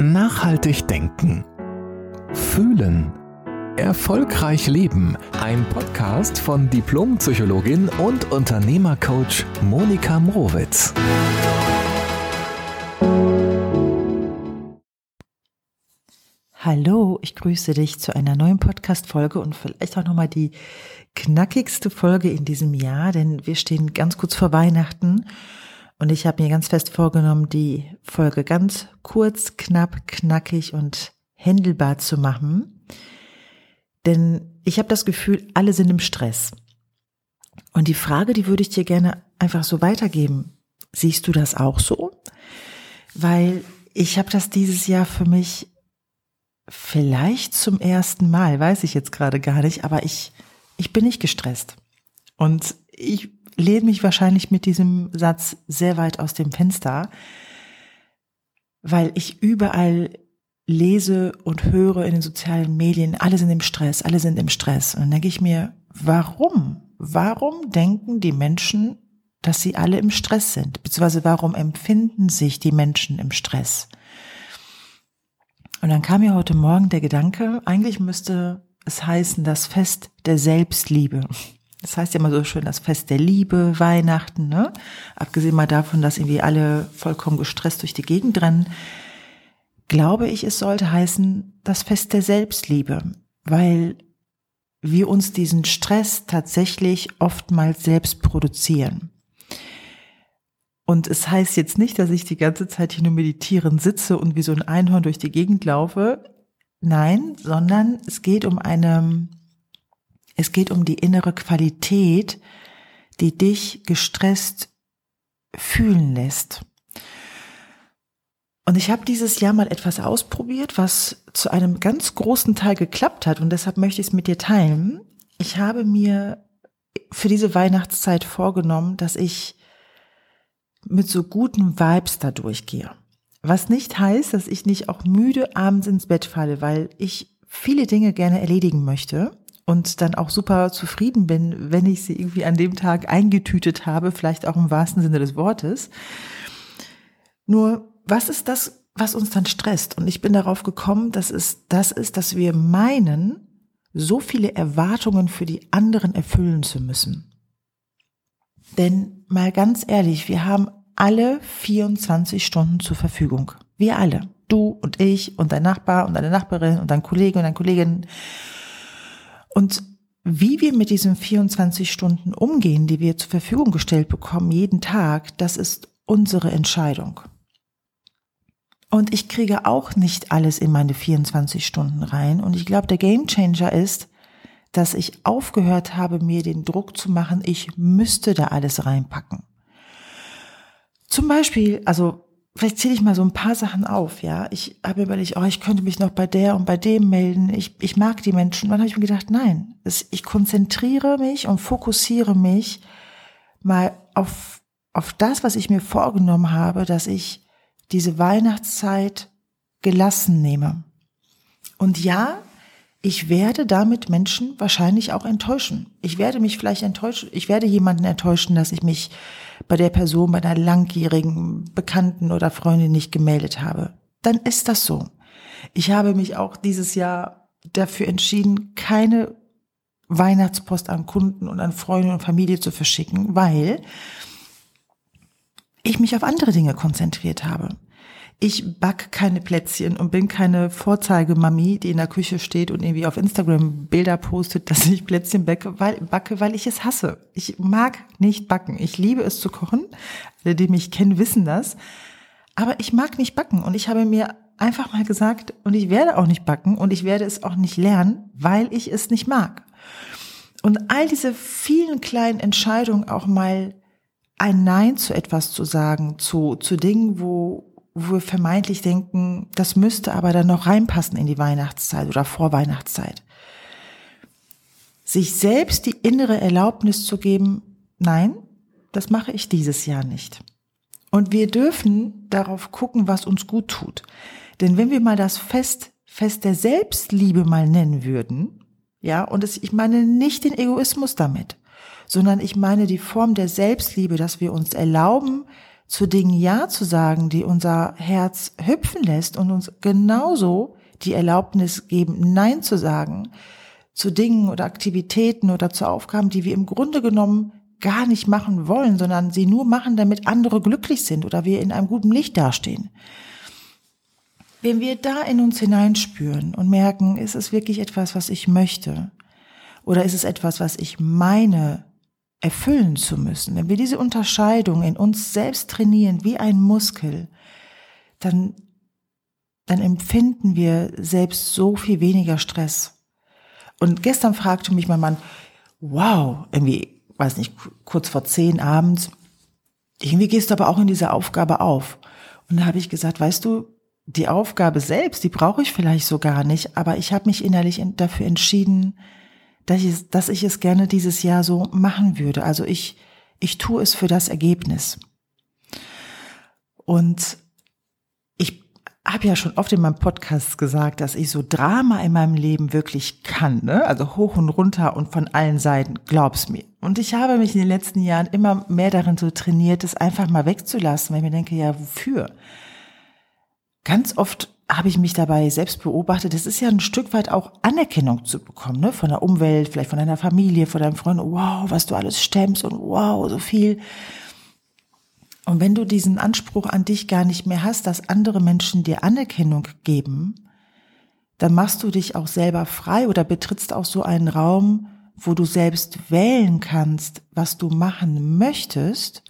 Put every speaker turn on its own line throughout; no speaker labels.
Nachhaltig denken. Fühlen. Erfolgreich leben. Ein Podcast von Diplompsychologin und Unternehmercoach Monika Mrowitz.
Hallo, ich grüße dich zu einer neuen Podcast-Folge und vielleicht auch nochmal die knackigste Folge in diesem Jahr, denn wir stehen ganz kurz vor Weihnachten und ich habe mir ganz fest vorgenommen, die Folge ganz kurz, knapp, knackig und händelbar zu machen. Denn ich habe das Gefühl, alle sind im Stress. Und die Frage, die würde ich dir gerne einfach so weitergeben. Siehst du das auch so? Weil ich habe das dieses Jahr für mich vielleicht zum ersten Mal, weiß ich jetzt gerade gar nicht, aber ich, ich bin nicht gestresst. Und ich lehne mich wahrscheinlich mit diesem Satz sehr weit aus dem Fenster, weil ich überall lese und höre in den sozialen Medien, alle sind im Stress, alle sind im Stress. Und dann denke ich mir, warum? Warum denken die Menschen, dass sie alle im Stress sind? Beziehungsweise warum empfinden sich die Menschen im Stress? Und dann kam mir heute Morgen der Gedanke, eigentlich müsste es heißen, das Fest der Selbstliebe. Das heißt ja immer so schön, das Fest der Liebe, Weihnachten, ne? Abgesehen mal davon, dass irgendwie alle vollkommen gestresst durch die Gegend rennen, glaube ich, es sollte heißen, das Fest der Selbstliebe, weil wir uns diesen Stress tatsächlich oftmals selbst produzieren. Und es heißt jetzt nicht, dass ich die ganze Zeit hier nur meditieren sitze und wie so ein Einhorn durch die Gegend laufe. Nein, sondern es geht um eine es geht um die innere Qualität, die dich gestresst fühlen lässt. Und ich habe dieses Jahr mal etwas ausprobiert, was zu einem ganz großen Teil geklappt hat und deshalb möchte ich es mit dir teilen. Ich habe mir für diese Weihnachtszeit vorgenommen, dass ich mit so guten Vibes da durchgehe. Was nicht heißt, dass ich nicht auch müde abends ins Bett falle, weil ich viele Dinge gerne erledigen möchte und dann auch super zufrieden bin, wenn ich sie irgendwie an dem Tag eingetütet habe, vielleicht auch im wahrsten Sinne des Wortes. Nur, was ist das, was uns dann stresst? Und ich bin darauf gekommen, dass es das ist, dass wir meinen, so viele Erwartungen für die anderen erfüllen zu müssen. Denn mal ganz ehrlich, wir haben alle 24 Stunden zur Verfügung. Wir alle. Du und ich und dein Nachbar und deine Nachbarin und dein Kollege und deine Kollegin und wie wir mit diesen 24 Stunden umgehen, die wir zur Verfügung gestellt bekommen, jeden Tag, das ist unsere Entscheidung. Und ich kriege auch nicht alles in meine 24 Stunden rein. Und ich glaube, der Game Changer ist, dass ich aufgehört habe, mir den Druck zu machen, ich müsste da alles reinpacken. Zum Beispiel, also vielleicht zähle ich mal so ein paar Sachen auf, ja. Ich habe überlegt, oh, ich könnte mich noch bei der und bei dem melden. Ich, ich mag die Menschen. Und dann habe ich mir gedacht, nein, ich konzentriere mich und fokussiere mich mal auf, auf das, was ich mir vorgenommen habe, dass ich diese Weihnachtszeit gelassen nehme. Und ja, ich werde damit Menschen wahrscheinlich auch enttäuschen. Ich werde mich vielleicht enttäuschen, ich werde jemanden enttäuschen, dass ich mich bei der Person, bei einer langjährigen Bekannten oder Freundin nicht gemeldet habe. Dann ist das so. Ich habe mich auch dieses Jahr dafür entschieden, keine Weihnachtspost an Kunden und an Freunde und Familie zu verschicken, weil ich mich auf andere Dinge konzentriert habe. Ich back keine Plätzchen und bin keine Vorzeigemami, die in der Küche steht und irgendwie auf Instagram Bilder postet, dass ich Plätzchen backe, weil, backe, weil ich es hasse. Ich mag nicht backen. Ich liebe es zu kochen. Alle, die mich kennen, wissen das. Aber ich mag nicht backen und ich habe mir einfach mal gesagt, und ich werde auch nicht backen und ich werde es auch nicht lernen, weil ich es nicht mag. Und all diese vielen kleinen Entscheidungen auch mal ein Nein zu etwas zu sagen, zu, zu Dingen, wo, wo wir vermeintlich denken, das müsste aber dann noch reinpassen in die Weihnachtszeit oder Vorweihnachtszeit. Sich selbst die innere Erlaubnis zu geben, nein, das mache ich dieses Jahr nicht. Und wir dürfen darauf gucken, was uns gut tut. Denn wenn wir mal das Fest, Fest der Selbstliebe mal nennen würden, ja, und es, ich meine nicht den Egoismus damit, sondern ich meine die Form der Selbstliebe, dass wir uns erlauben, zu Dingen Ja zu sagen, die unser Herz hüpfen lässt und uns genauso die Erlaubnis geben, Nein zu sagen zu Dingen oder Aktivitäten oder zu Aufgaben, die wir im Grunde genommen gar nicht machen wollen, sondern sie nur machen, damit andere glücklich sind oder wir in einem guten Licht dastehen. Wenn wir da in uns hineinspüren und merken, ist es wirklich etwas, was ich möchte? Oder ist es etwas, was ich meine, erfüllen zu müssen? Wenn wir diese Unterscheidung in uns selbst trainieren wie ein Muskel, dann, dann empfinden wir selbst so viel weniger Stress. Und gestern fragte mich mein Mann, wow, irgendwie, weiß nicht, kurz vor zehn abends, irgendwie gehst du aber auch in diese Aufgabe auf. Und da habe ich gesagt, weißt du, die Aufgabe selbst, die brauche ich vielleicht so gar nicht, aber ich habe mich innerlich dafür entschieden, dass ich, dass ich es gerne dieses Jahr so machen würde. Also ich, ich tue es für das Ergebnis. Und ich habe ja schon oft in meinem Podcast gesagt, dass ich so Drama in meinem Leben wirklich kann, ne? also hoch und runter und von allen Seiten, glaub's mir. Und ich habe mich in den letzten Jahren immer mehr darin so trainiert, es einfach mal wegzulassen, weil ich mir denke, ja, wofür? ganz oft habe ich mich dabei selbst beobachtet, es ist ja ein Stück weit auch Anerkennung zu bekommen, ne? von der Umwelt, vielleicht von deiner Familie, von deinem Freund, wow, was du alles stemmst und wow, so viel. Und wenn du diesen Anspruch an dich gar nicht mehr hast, dass andere Menschen dir Anerkennung geben, dann machst du dich auch selber frei oder betrittst auch so einen Raum, wo du selbst wählen kannst, was du machen möchtest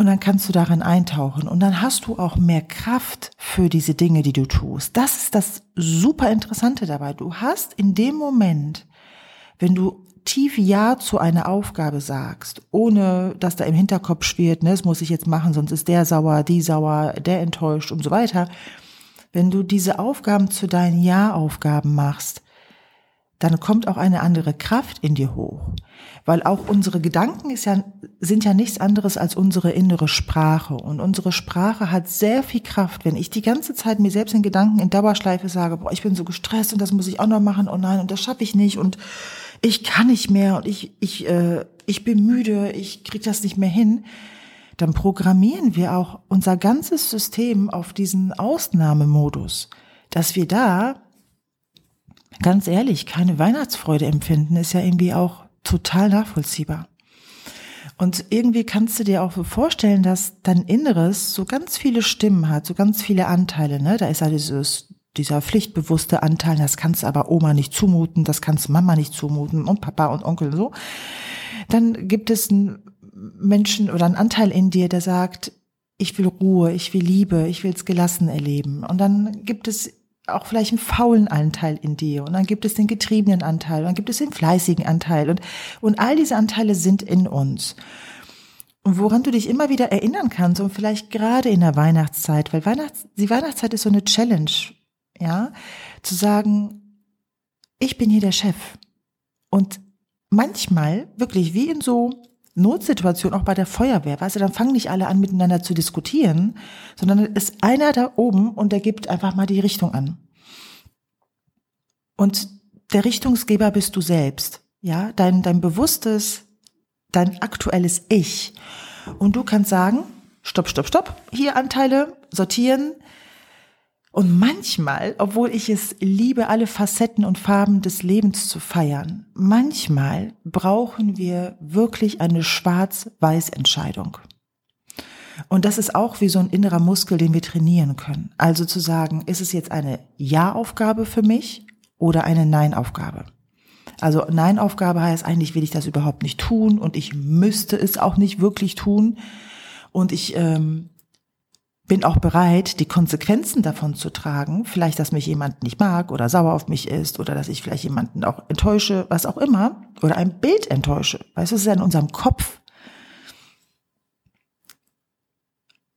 und dann kannst du darin eintauchen und dann hast du auch mehr Kraft für diese Dinge, die du tust. Das ist das super Interessante dabei. Du hast in dem Moment, wenn du tief Ja zu einer Aufgabe sagst, ohne dass da im Hinterkopf schwirrt, ne, das muss ich jetzt machen, sonst ist der sauer, die sauer, der enttäuscht und so weiter. Wenn du diese Aufgaben zu deinen Ja-Aufgaben machst, dann kommt auch eine andere Kraft in dir hoch. Weil auch unsere Gedanken ist ja, sind ja nichts anderes als unsere innere Sprache. Und unsere Sprache hat sehr viel Kraft. Wenn ich die ganze Zeit mir selbst in Gedanken in Dauerschleife sage, boah, ich bin so gestresst und das muss ich auch noch machen, oh nein, und das schaffe ich nicht und ich kann nicht mehr und ich, ich, äh, ich bin müde, ich krieg das nicht mehr hin, dann programmieren wir auch unser ganzes System auf diesen Ausnahmemodus, dass wir da ganz ehrlich, keine Weihnachtsfreude empfinden, ist ja irgendwie auch total nachvollziehbar. Und irgendwie kannst du dir auch vorstellen, dass dein Inneres so ganz viele Stimmen hat, so ganz viele Anteile. Ne? Da ist ja dieses, dieser pflichtbewusste Anteil, das kannst aber Oma nicht zumuten, das kannst Mama nicht zumuten und Papa und Onkel so. Dann gibt es einen Menschen oder einen Anteil in dir, der sagt, ich will Ruhe, ich will Liebe, ich will es gelassen erleben. Und dann gibt es auch vielleicht einen faulen Anteil in dir und dann gibt es den getriebenen Anteil und dann gibt es den fleißigen Anteil und, und all diese Anteile sind in uns. Und woran du dich immer wieder erinnern kannst und vielleicht gerade in der Weihnachtszeit, weil Weihnachts, die Weihnachtszeit ist so eine Challenge, ja, zu sagen, ich bin hier der Chef. Und manchmal, wirklich wie in so Notsituation auch bei der Feuerwehr, weißt du, dann fangen nicht alle an miteinander zu diskutieren, sondern ist einer da oben und der gibt einfach mal die Richtung an. Und der Richtungsgeber bist du selbst, ja, dein, dein bewusstes, dein aktuelles Ich. Und du kannst sagen, stopp, stopp, stopp, hier Anteile sortieren, und manchmal, obwohl ich es liebe, alle Facetten und Farben des Lebens zu feiern, manchmal brauchen wir wirklich eine Schwarz-Weiß-Entscheidung. Und das ist auch wie so ein innerer Muskel, den wir trainieren können. Also zu sagen, ist es jetzt eine Ja-Aufgabe für mich oder eine Nein-Aufgabe? Also Nein-Aufgabe heißt eigentlich, will ich das überhaupt nicht tun und ich müsste es auch nicht wirklich tun. Und ich ähm, bin auch bereit, die Konsequenzen davon zu tragen. Vielleicht, dass mich jemand nicht mag oder sauer auf mich ist oder dass ich vielleicht jemanden auch enttäusche, was auch immer, oder ein Bild enttäusche. Weißt du, es ist ja in unserem Kopf.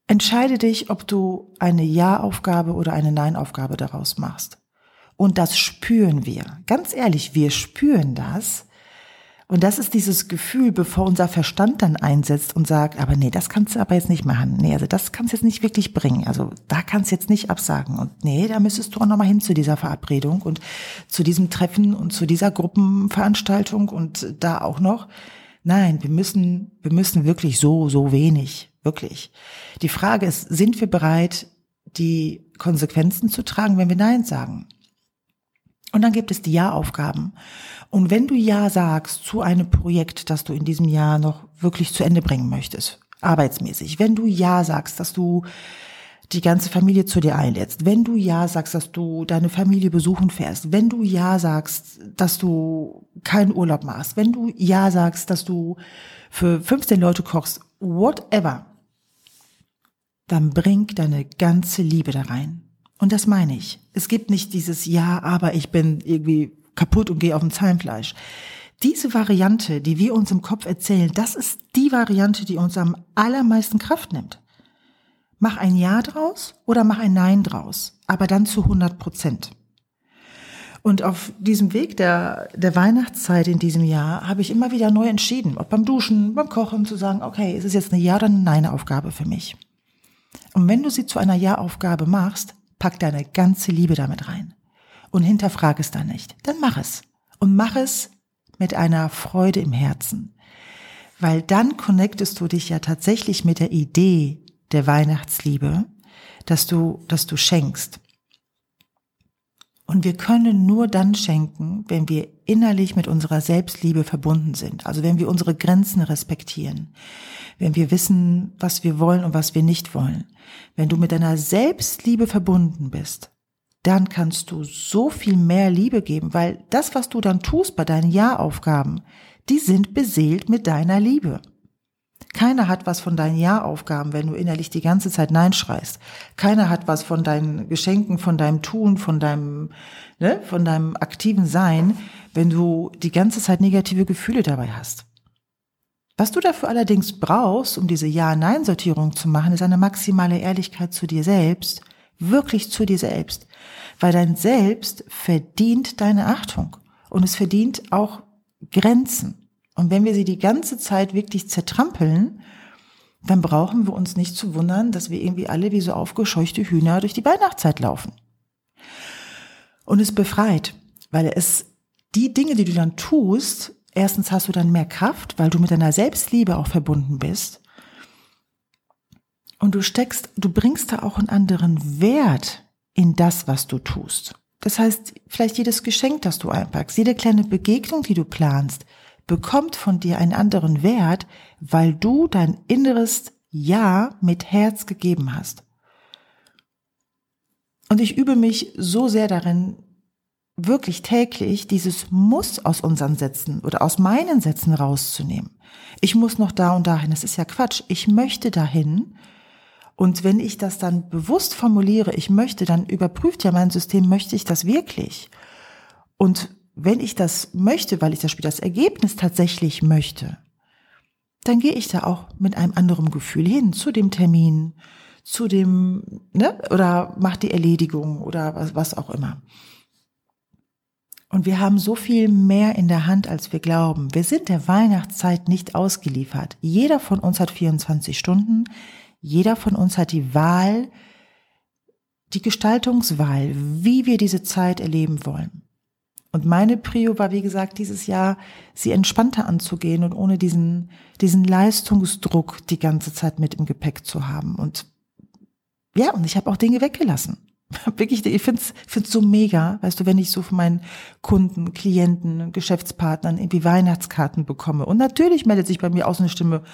Entscheide dich, ob du eine Ja-Aufgabe oder eine Nein-Aufgabe daraus machst. Und das spüren wir. Ganz ehrlich, wir spüren das, und das ist dieses Gefühl, bevor unser Verstand dann einsetzt und sagt, aber nee, das kannst du aber jetzt nicht machen. Nee, also das kannst du jetzt nicht wirklich bringen. Also da kannst du jetzt nicht absagen. Und nee, da müsstest du auch nochmal hin zu dieser Verabredung und zu diesem Treffen und zu dieser Gruppenveranstaltung und da auch noch. Nein, wir müssen, wir müssen wirklich so, so wenig. Wirklich. Die Frage ist, sind wir bereit, die Konsequenzen zu tragen, wenn wir Nein sagen? Und dann gibt es die Ja-Aufgaben. Und wenn du Ja sagst zu einem Projekt, das du in diesem Jahr noch wirklich zu Ende bringen möchtest, arbeitsmäßig, wenn du Ja sagst, dass du die ganze Familie zu dir einlädst, wenn du Ja sagst, dass du deine Familie besuchen fährst, wenn du Ja sagst, dass du keinen Urlaub machst, wenn du Ja sagst, dass du für 15 Leute kochst, whatever, dann bring deine ganze Liebe da rein. Und das meine ich. Es gibt nicht dieses Ja, aber ich bin irgendwie kaputt und gehe auf dem Zahnfleisch. Diese Variante, die wir uns im Kopf erzählen, das ist die Variante, die uns am allermeisten Kraft nimmt. Mach ein Ja draus oder mach ein Nein draus, aber dann zu 100 Prozent. Und auf diesem Weg der, der Weihnachtszeit in diesem Jahr habe ich immer wieder neu entschieden, ob beim Duschen, beim Kochen, zu sagen, okay, ist es jetzt eine Ja- oder eine Nein-Aufgabe für mich. Und wenn du sie zu einer Ja-Aufgabe machst, pack deine ganze Liebe damit rein. Und hinterfrag es dann nicht. Dann mach es. Und mach es mit einer Freude im Herzen. Weil dann connectest du dich ja tatsächlich mit der Idee der Weihnachtsliebe, dass du, dass du schenkst. Und wir können nur dann schenken, wenn wir innerlich mit unserer Selbstliebe verbunden sind. Also wenn wir unsere Grenzen respektieren. Wenn wir wissen, was wir wollen und was wir nicht wollen. Wenn du mit deiner Selbstliebe verbunden bist, dann kannst du so viel mehr Liebe geben, weil das, was du dann tust bei deinen Jahraufgaben, die sind beseelt mit deiner Liebe. Keiner hat was von deinen Jahraufgaben, wenn du innerlich die ganze Zeit Nein schreist. Keiner hat was von deinen Geschenken, von deinem Tun, von deinem, ne, von deinem aktiven Sein, wenn du die ganze Zeit negative Gefühle dabei hast. Was du dafür allerdings brauchst, um diese Ja-Nein-Sortierung zu machen, ist eine maximale Ehrlichkeit zu dir selbst, wirklich zu dir selbst. Weil dein Selbst verdient deine Achtung und es verdient auch Grenzen. Und wenn wir sie die ganze Zeit wirklich zertrampeln, dann brauchen wir uns nicht zu wundern, dass wir irgendwie alle wie so aufgescheuchte Hühner durch die Weihnachtszeit laufen. Und es befreit, weil es die Dinge, die du dann tust, erstens hast du dann mehr Kraft, weil du mit deiner Selbstliebe auch verbunden bist. Und du steckst, du bringst da auch einen anderen Wert in das, was du tust. Das heißt, vielleicht jedes Geschenk, das du einpackst, jede kleine Begegnung, die du planst, bekommt von dir einen anderen Wert, weil du dein inneres Ja mit Herz gegeben hast. Und ich übe mich so sehr darin, wirklich täglich dieses Muss aus unseren Sätzen oder aus meinen Sätzen rauszunehmen. Ich muss noch da und dahin. Das ist ja Quatsch. Ich möchte dahin. Und wenn ich das dann bewusst formuliere, ich möchte, dann überprüft ja mein System, möchte ich das wirklich? Und wenn ich das möchte, weil ich das Spiel das Ergebnis tatsächlich möchte, dann gehe ich da auch mit einem anderen Gefühl hin zu dem Termin, zu dem, ne, oder mach die Erledigung oder was, was auch immer. Und wir haben so viel mehr in der Hand, als wir glauben. Wir sind der Weihnachtszeit nicht ausgeliefert. Jeder von uns hat 24 Stunden. Jeder von uns hat die Wahl, die Gestaltungswahl, wie wir diese Zeit erleben wollen. Und meine Prio war, wie gesagt, dieses Jahr, sie entspannter anzugehen und ohne diesen, diesen Leistungsdruck die ganze Zeit mit im Gepäck zu haben. Und ja, und ich habe auch Dinge weggelassen. Wirklich, ich finde es find's so mega, weißt du, wenn ich so von meinen Kunden, Klienten, Geschäftspartnern irgendwie Weihnachtskarten bekomme. Und natürlich meldet sich bei mir aus eine Stimme,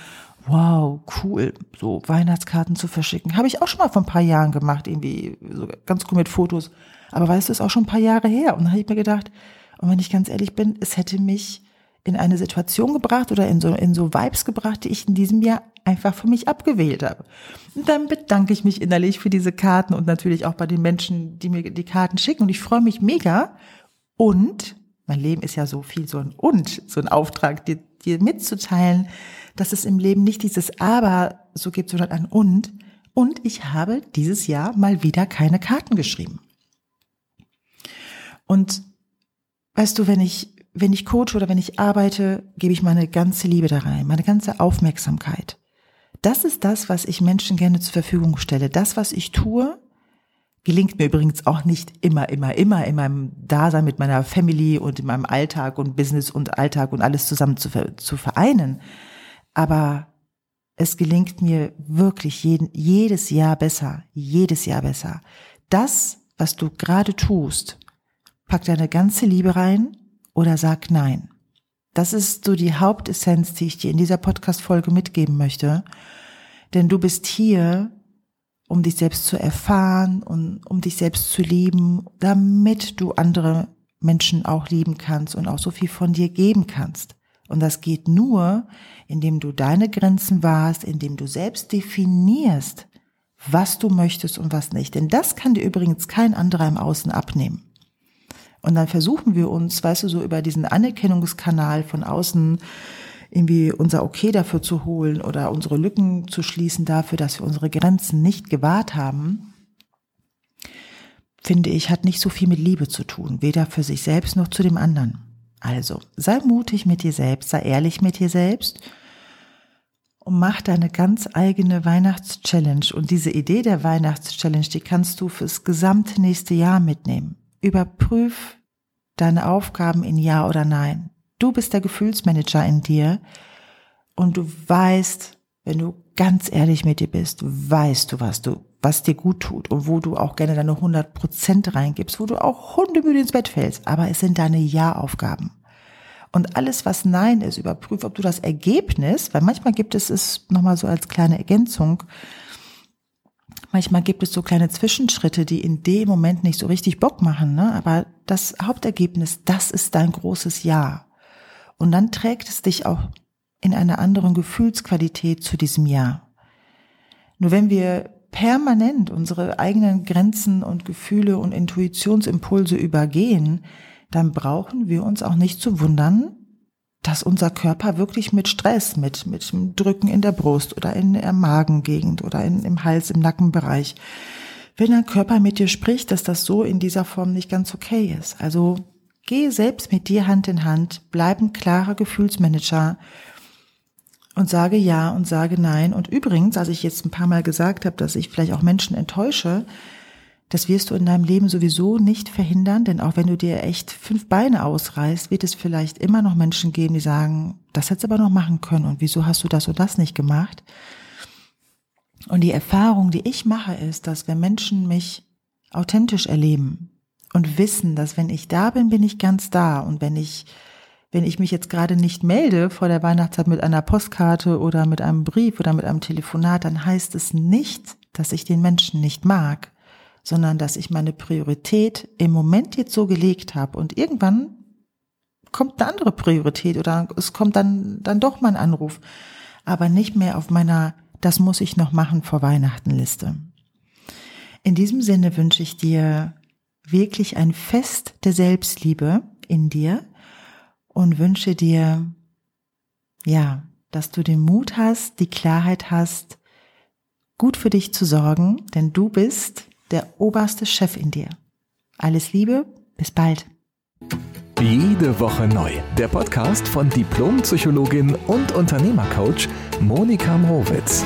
wow, cool, so Weihnachtskarten zu verschicken. Habe ich auch schon mal vor ein paar Jahren gemacht, irgendwie so ganz cool mit Fotos. Aber weißt du, ist auch schon ein paar Jahre her. Und dann habe ich mir gedacht, und wenn ich ganz ehrlich bin, es hätte mich in eine Situation gebracht oder in so, in so Vibes gebracht, die ich in diesem Jahr einfach für mich abgewählt habe. Und dann bedanke ich mich innerlich für diese Karten und natürlich auch bei den Menschen, die mir die Karten schicken. Und ich freue mich mega. Und mein Leben ist ja so viel so ein Und, so ein Auftrag, dir, dir mitzuteilen, dass es im Leben nicht dieses Aber so gibt, sondern ein Und. Und ich habe dieses Jahr mal wieder keine Karten geschrieben. Und weißt du, wenn ich, wenn ich coache oder wenn ich arbeite, gebe ich meine ganze Liebe da rein, meine ganze Aufmerksamkeit. Das ist das, was ich Menschen gerne zur Verfügung stelle. Das, was ich tue, gelingt mir übrigens auch nicht immer, immer, immer in meinem Dasein mit meiner Family und in meinem Alltag und Business und Alltag und alles zusammen zu, zu vereinen. Aber es gelingt mir wirklich jeden, jedes Jahr besser, jedes Jahr besser. Das, was du gerade tust, pack deine ganze Liebe rein oder sag nein. Das ist so die Hauptessenz, die ich dir in dieser Podcast-Folge mitgeben möchte. Denn du bist hier, um dich selbst zu erfahren und um dich selbst zu lieben, damit du andere Menschen auch lieben kannst und auch so viel von dir geben kannst. Und das geht nur, indem du deine Grenzen wahrst, indem du selbst definierst, was du möchtest und was nicht. Denn das kann dir übrigens kein anderer im Außen abnehmen. Und dann versuchen wir uns, weißt du, so über diesen Anerkennungskanal von außen irgendwie unser Okay dafür zu holen oder unsere Lücken zu schließen dafür, dass wir unsere Grenzen nicht gewahrt haben, finde ich, hat nicht so viel mit Liebe zu tun, weder für sich selbst noch zu dem anderen. Also, sei mutig mit dir selbst, sei ehrlich mit dir selbst und mach deine ganz eigene Weihnachtschallenge. Und diese Idee der Weihnachtschallenge, die kannst du fürs gesamte nächste Jahr mitnehmen. Überprüf deine Aufgaben in Ja oder Nein. Du bist der Gefühlsmanager in dir und du weißt, wenn du ganz ehrlich mit dir bist, weißt du, was du, was dir gut tut und wo du auch gerne deine 100 Prozent reingibst, wo du auch hundemüde ins Bett fällst. Aber es sind deine Ja-Aufgaben. Und alles, was Nein ist, überprüf, ob du das Ergebnis, weil manchmal gibt es es nochmal so als kleine Ergänzung, Manchmal gibt es so kleine Zwischenschritte, die in dem Moment nicht so richtig Bock machen, ne? aber das Hauptergebnis, das ist dein großes Ja. Und dann trägt es dich auch in einer anderen Gefühlsqualität zu diesem Ja. Nur wenn wir permanent unsere eigenen Grenzen und Gefühle und Intuitionsimpulse übergehen, dann brauchen wir uns auch nicht zu wundern, dass unser Körper wirklich mit Stress, mit, mit Drücken in der Brust oder in der Magengegend oder in, im Hals, im Nackenbereich, wenn dein Körper mit dir spricht, dass das so in dieser Form nicht ganz okay ist. Also geh selbst mit dir Hand in Hand, bleib ein klarer Gefühlsmanager und sage ja und sage nein. Und übrigens, als ich jetzt ein paar Mal gesagt habe, dass ich vielleicht auch Menschen enttäusche, das wirst du in deinem Leben sowieso nicht verhindern, denn auch wenn du dir echt fünf Beine ausreißt, wird es vielleicht immer noch Menschen geben, die sagen, das hättest du aber noch machen können und wieso hast du das und das nicht gemacht? Und die Erfahrung, die ich mache, ist, dass wenn Menschen mich authentisch erleben und wissen, dass wenn ich da bin, bin ich ganz da und wenn ich wenn ich mich jetzt gerade nicht melde vor der Weihnachtszeit mit einer Postkarte oder mit einem Brief oder mit einem Telefonat, dann heißt es nicht, dass ich den Menschen nicht mag, sondern dass ich meine Priorität im Moment jetzt so gelegt habe und irgendwann kommt eine andere Priorität oder es kommt dann, dann doch mein Anruf, aber nicht mehr auf meiner, das muss ich noch machen vor Weihnachten Liste. In diesem Sinne wünsche ich dir wirklich ein Fest der Selbstliebe in dir und wünsche dir, ja, dass du den Mut hast, die Klarheit hast, gut für dich zu sorgen, denn du bist der oberste Chef in dir. Alles Liebe, bis bald.
Jede Woche neu. Der Podcast von Diplompsychologin und Unternehmercoach Monika Mrowitz.